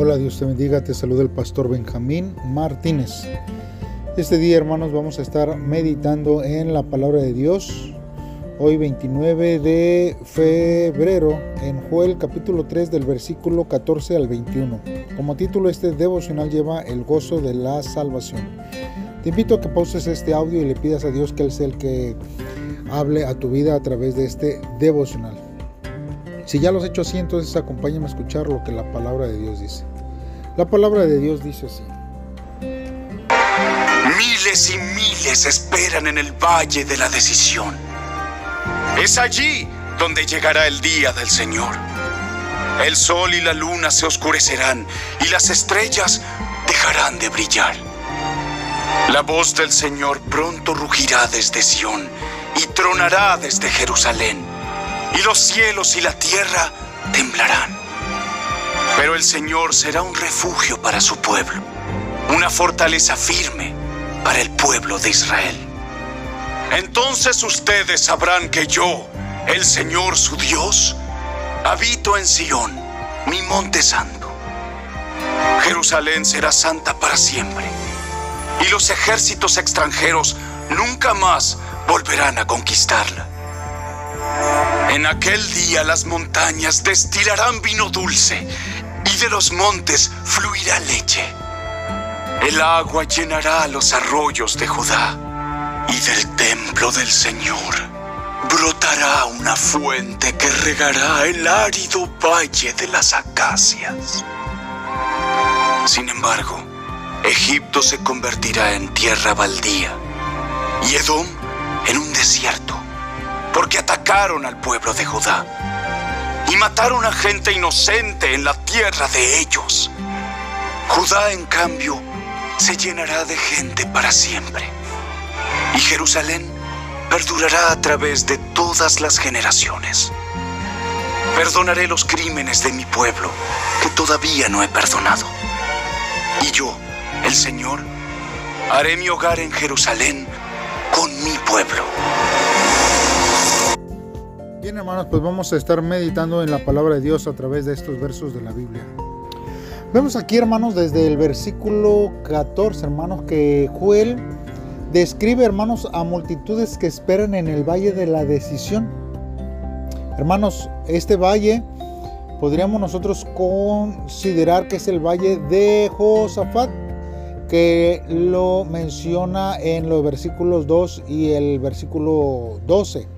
Hola, Dios te bendiga, te saluda el pastor Benjamín Martínez. Este día, hermanos, vamos a estar meditando en la palabra de Dios. Hoy 29 de febrero en Joel capítulo 3 del versículo 14 al 21. Como título este devocional lleva el gozo de la salvación. Te invito a que pauses este audio y le pidas a Dios que Él sea el que hable a tu vida a través de este devocional. Si ya lo has hecho así, entonces acompáñame a escuchar lo que la palabra de Dios dice. La palabra de Dios dice así. Miles y miles esperan en el valle de la decisión. Es allí donde llegará el día del Señor. El sol y la luna se oscurecerán y las estrellas dejarán de brillar. La voz del Señor pronto rugirá desde Sión y tronará desde Jerusalén y los cielos y la tierra temblarán. Pero el Señor será un refugio para su pueblo, una fortaleza firme para el pueblo de Israel. Entonces ustedes sabrán que yo, el Señor su Dios, habito en Sión, mi monte santo. Jerusalén será santa para siempre, y los ejércitos extranjeros nunca más volverán a conquistarla. En aquel día las montañas destilarán vino dulce y de los montes fluirá leche. El agua llenará los arroyos de Judá y del templo del Señor brotará una fuente que regará el árido valle de las acacias. Sin embargo, Egipto se convertirá en tierra baldía y Edom en un desierto porque atacaron al pueblo de Judá y mataron a gente inocente en la tierra de ellos. Judá, en cambio, se llenará de gente para siempre. Y Jerusalén perdurará a través de todas las generaciones. Perdonaré los crímenes de mi pueblo que todavía no he perdonado. Y yo, el Señor, haré mi hogar en Jerusalén con mi pueblo. Bien hermanos, pues vamos a estar meditando en la palabra de Dios a través de estos versos de la Biblia. Vemos aquí hermanos desde el versículo 14 hermanos que Joel describe hermanos a multitudes que esperan en el valle de la decisión. Hermanos, este valle podríamos nosotros considerar que es el valle de Josafat, que lo menciona en los versículos 2 y el versículo 12.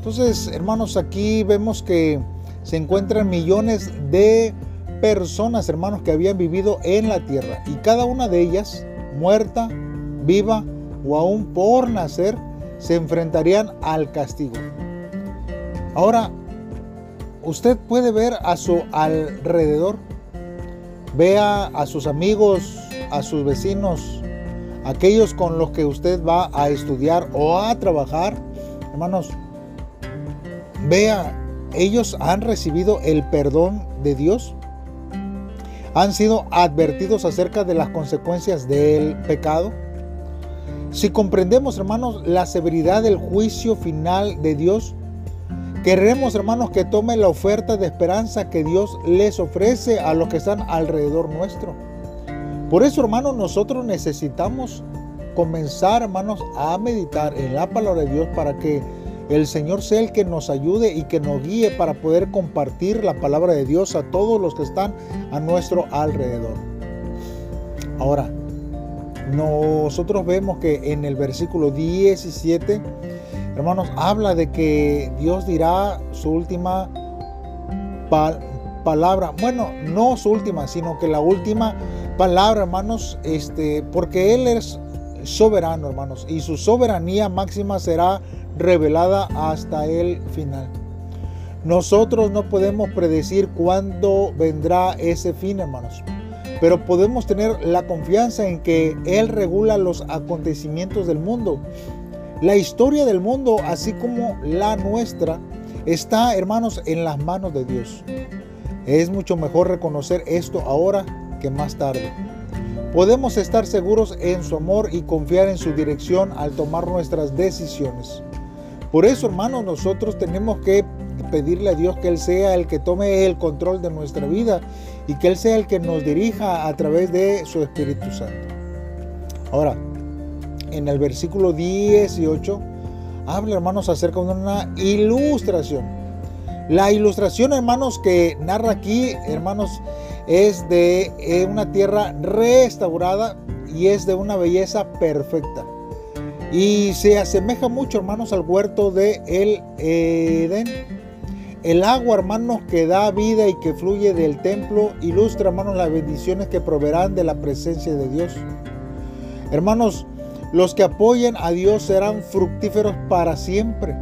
Entonces, hermanos, aquí vemos que se encuentran millones de personas, hermanos, que habían vivido en la tierra. Y cada una de ellas, muerta, viva o aún por nacer, se enfrentarían al castigo. Ahora, usted puede ver a su alrededor, vea a sus amigos, a sus vecinos, aquellos con los que usted va a estudiar o a trabajar, hermanos, Vea, ellos han recibido el perdón de Dios. Han sido advertidos acerca de las consecuencias del pecado. Si comprendemos, hermanos, la severidad del juicio final de Dios, queremos, hermanos, que tomen la oferta de esperanza que Dios les ofrece a los que están alrededor nuestro. Por eso, hermanos, nosotros necesitamos comenzar, hermanos, a meditar en la palabra de Dios para que el Señor sea el que nos ayude y que nos guíe para poder compartir la palabra de Dios a todos los que están a nuestro alrededor. Ahora, nosotros vemos que en el versículo 17, hermanos, habla de que Dios dirá su última palabra. Bueno, no su última, sino que la última palabra, hermanos, este, porque Él es soberano, hermanos, y su soberanía máxima será revelada hasta el final. Nosotros no podemos predecir cuándo vendrá ese fin, hermanos, pero podemos tener la confianza en que Él regula los acontecimientos del mundo. La historia del mundo, así como la nuestra, está, hermanos, en las manos de Dios. Es mucho mejor reconocer esto ahora que más tarde. Podemos estar seguros en su amor y confiar en su dirección al tomar nuestras decisiones. Por eso, hermanos, nosotros tenemos que pedirle a Dios que Él sea el que tome el control de nuestra vida y que Él sea el que nos dirija a través de su Espíritu Santo. Ahora, en el versículo 18, habla hermanos acerca de una ilustración. La ilustración hermanos que narra aquí, hermanos, es de eh, una tierra restaurada y es de una belleza perfecta. Y se asemeja mucho, hermanos, al huerto de el Edén. El agua, hermanos, que da vida y que fluye del templo, ilustra, hermanos, las bendiciones que proveerán de la presencia de Dios. Hermanos, los que apoyen a Dios serán fructíferos para siempre.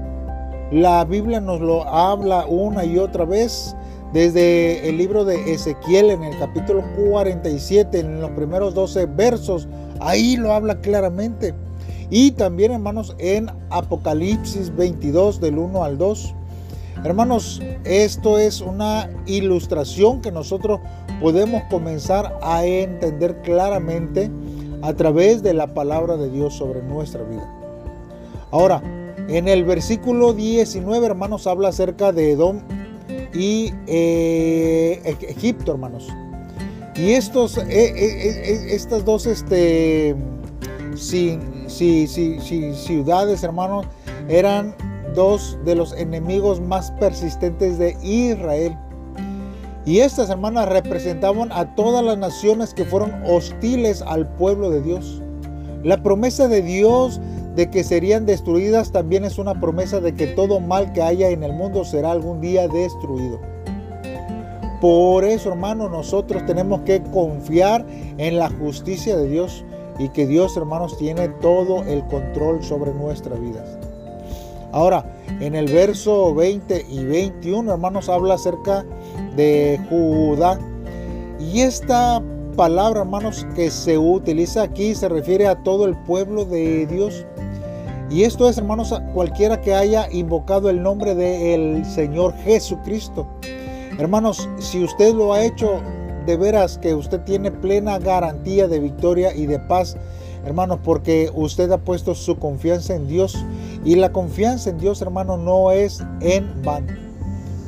La Biblia nos lo habla una y otra vez desde el libro de Ezequiel en el capítulo 47, en los primeros 12 versos. Ahí lo habla claramente. Y también, hermanos, en Apocalipsis 22, del 1 al 2. Hermanos, esto es una ilustración que nosotros podemos comenzar a entender claramente a través de la palabra de Dios sobre nuestra vida. Ahora, en el versículo 19, hermanos, habla acerca de Edom y eh, Egipto, hermanos. Y estos, eh, eh, estas dos este, ciudades, hermanos, eran dos de los enemigos más persistentes de Israel. Y estas hermanas representaban a todas las naciones que fueron hostiles al pueblo de Dios. La promesa de Dios de que serían destruidas también es una promesa de que todo mal que haya en el mundo será algún día destruido. Por eso, hermanos, nosotros tenemos que confiar en la justicia de Dios y que Dios, hermanos, tiene todo el control sobre nuestras vidas. Ahora, en el verso 20 y 21, hermanos, habla acerca de Judá. Y esta palabra, hermanos, que se utiliza aquí se refiere a todo el pueblo de Dios. Y esto es, hermanos, cualquiera que haya invocado el nombre del Señor Jesucristo. Hermanos, si usted lo ha hecho, de veras que usted tiene plena garantía de victoria y de paz hermanos, porque usted ha puesto su confianza en Dios y la confianza en Dios, hermano, no es en vano.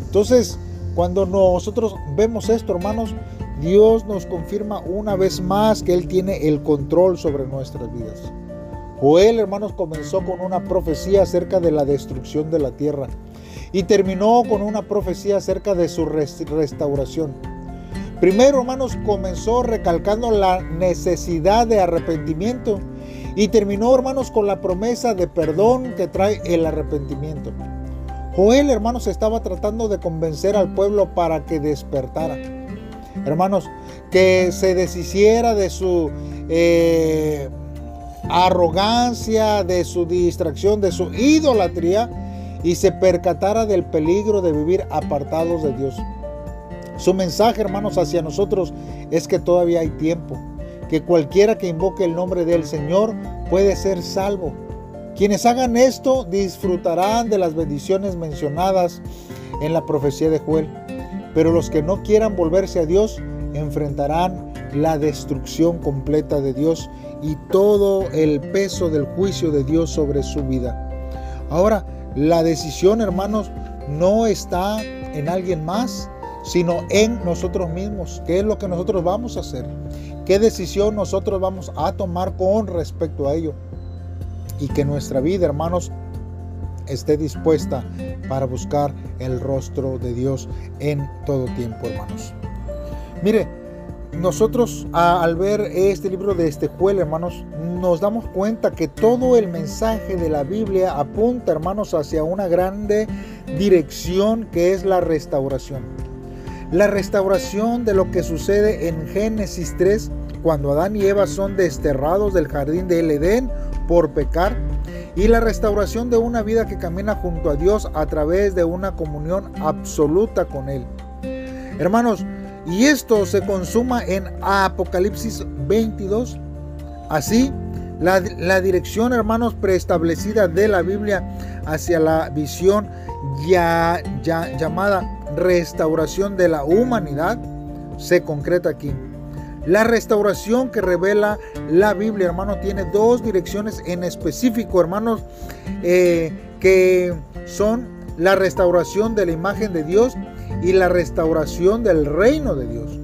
Entonces, cuando nosotros vemos esto, hermanos, Dios nos confirma una vez más que Él tiene el control sobre nuestras vidas. Joel, hermanos, comenzó con una profecía acerca de la destrucción de la tierra y terminó con una profecía acerca de su restauración. Primero, hermanos, comenzó recalcando la necesidad de arrepentimiento y terminó, hermanos, con la promesa de perdón que trae el arrepentimiento. Joel, hermanos, estaba tratando de convencer al pueblo para que despertara. Hermanos, que se deshiciera de su eh, arrogancia, de su distracción, de su idolatría y se percatara del peligro de vivir apartados de Dios. Su mensaje, hermanos, hacia nosotros es que todavía hay tiempo, que cualquiera que invoque el nombre del Señor puede ser salvo. Quienes hagan esto disfrutarán de las bendiciones mencionadas en la profecía de Joel, pero los que no quieran volverse a Dios enfrentarán la destrucción completa de Dios y todo el peso del juicio de Dios sobre su vida. Ahora, la decisión, hermanos, no está en alguien más, sino en nosotros mismos. ¿Qué es lo que nosotros vamos a hacer? ¿Qué decisión nosotros vamos a tomar con respecto a ello? Y que nuestra vida, hermanos, esté dispuesta para buscar el rostro de Dios en todo tiempo, hermanos. Mire, nosotros al ver este libro de este Juel, hermanos, nos damos cuenta que todo el mensaje de la Biblia apunta, hermanos, hacia una grande dirección que es la restauración. La restauración de lo que sucede en Génesis 3 cuando Adán y Eva son desterrados del jardín del Edén por pecar y la restauración de una vida que camina junto a Dios a través de una comunión absoluta con Él. Hermanos, y esto se consuma en Apocalipsis 22. Así, la, dirección, hermanos, preestablecida de la Biblia hacia la visión ya, ya llamada restauración de la humanidad se concreta aquí. La restauración que revela la Biblia, hermano, tiene dos direcciones en específico, hermanos, eh, que son la restauración de la imagen de Dios y la restauración del reino de Dios.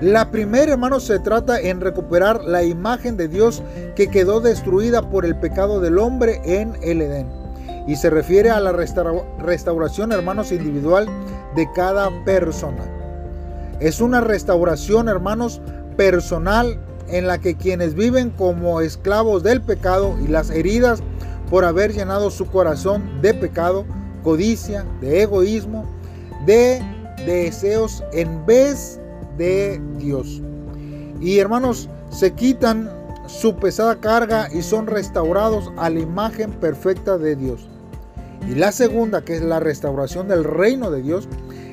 La primera, hermanos, se trata en recuperar la imagen de Dios que quedó destruida por el pecado del hombre en el Edén. Y se refiere a la restauración, hermanos, individual de cada persona. Es una restauración, hermanos, personal en la que quienes viven como esclavos del pecado y las heridas por haber llenado su corazón de pecado, codicia, de egoísmo, de deseos en vez de Dios. Y hermanos, se quitan su pesada carga y son restaurados a la imagen perfecta de Dios. Y la segunda, que es la restauración del reino de Dios,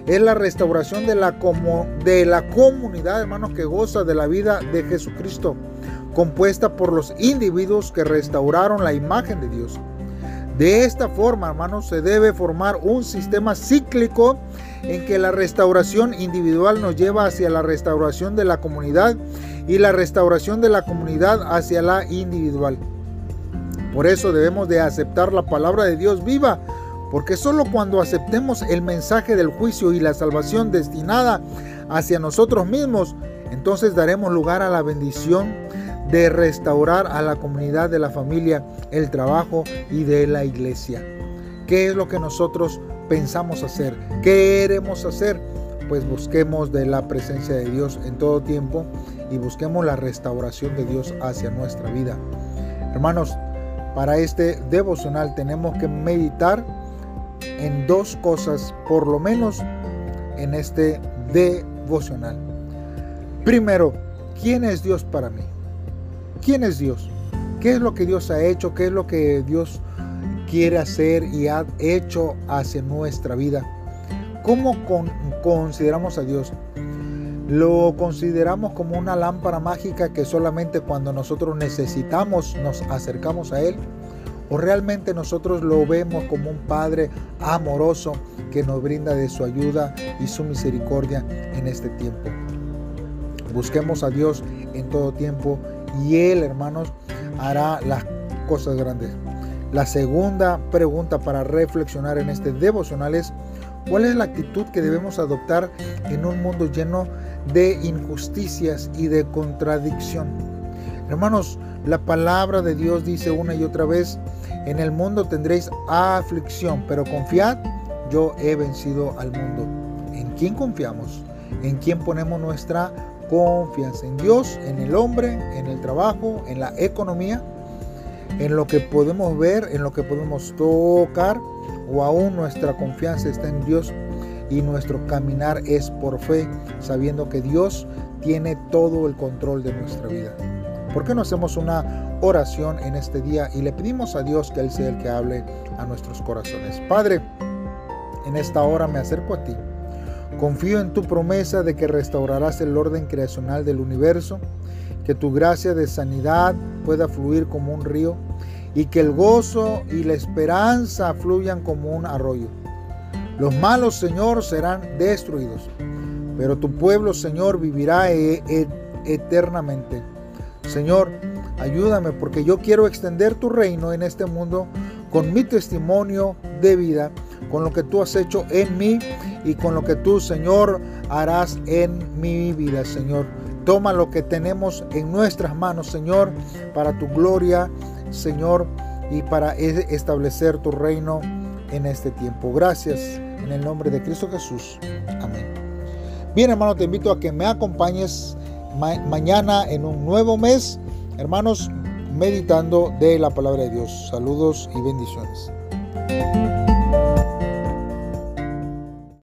es la restauración de la, de la comunidad, hermanos, que goza de la vida de Jesucristo, compuesta por los individuos que restauraron la imagen de Dios. De esta forma, hermanos, se debe formar un sistema cíclico en que la restauración individual nos lleva hacia la restauración de la comunidad y la restauración de la comunidad hacia la individual. Por eso debemos de aceptar la palabra de Dios viva, porque solo cuando aceptemos el mensaje del juicio y la salvación destinada hacia nosotros mismos, entonces daremos lugar a la bendición de restaurar a la comunidad de la familia, el trabajo y de la iglesia. ¿Qué es lo que nosotros pensamos hacer? ¿Qué queremos hacer? Pues busquemos de la presencia de Dios en todo tiempo y busquemos la restauración de Dios hacia nuestra vida. Hermanos, para este devocional tenemos que meditar en dos cosas, por lo menos en este devocional. Primero, ¿quién es Dios para mí? ¿Quién es Dios? ¿Qué es lo que Dios ha hecho? ¿Qué es lo que Dios quiere hacer y ha hecho hacia nuestra vida? ¿Cómo consideramos a Dios? ¿Lo consideramos como una lámpara mágica que solamente cuando nosotros necesitamos nos acercamos a Él? ¿O realmente nosotros lo vemos como un Padre amoroso que nos brinda de su ayuda y su misericordia en este tiempo? Busquemos a Dios en todo tiempo y Él, hermanos, hará las cosas grandes. La segunda pregunta para reflexionar en este devocional es, ¿cuál es la actitud que debemos adoptar en un mundo lleno de injusticias y de contradicción? Hermanos, la palabra de Dios dice una y otra vez, en el mundo tendréis aflicción, pero confiad, yo he vencido al mundo. ¿En quién confiamos? ¿En quién ponemos nuestra confianza en Dios, en el hombre, en el trabajo, en la economía, en lo que podemos ver, en lo que podemos tocar, o aún nuestra confianza está en Dios y nuestro caminar es por fe, sabiendo que Dios tiene todo el control de nuestra vida. ¿Por qué no hacemos una oración en este día y le pedimos a Dios que Él sea el que hable a nuestros corazones? Padre, en esta hora me acerco a ti Confío en tu promesa de que restaurarás el orden creacional del universo, que tu gracia de sanidad pueda fluir como un río y que el gozo y la esperanza fluyan como un arroyo. Los malos, Señor, serán destruidos, pero tu pueblo, Señor, vivirá e, e, eternamente. Señor, ayúdame porque yo quiero extender tu reino en este mundo con mi testimonio de vida con lo que tú has hecho en mí y con lo que tú, Señor, harás en mi vida, Señor. Toma lo que tenemos en nuestras manos, Señor, para tu gloria, Señor, y para establecer tu reino en este tiempo. Gracias en el nombre de Cristo Jesús. Amén. Bien, hermano, te invito a que me acompañes mañana en un nuevo mes, hermanos, meditando de la palabra de Dios. Saludos y bendiciones.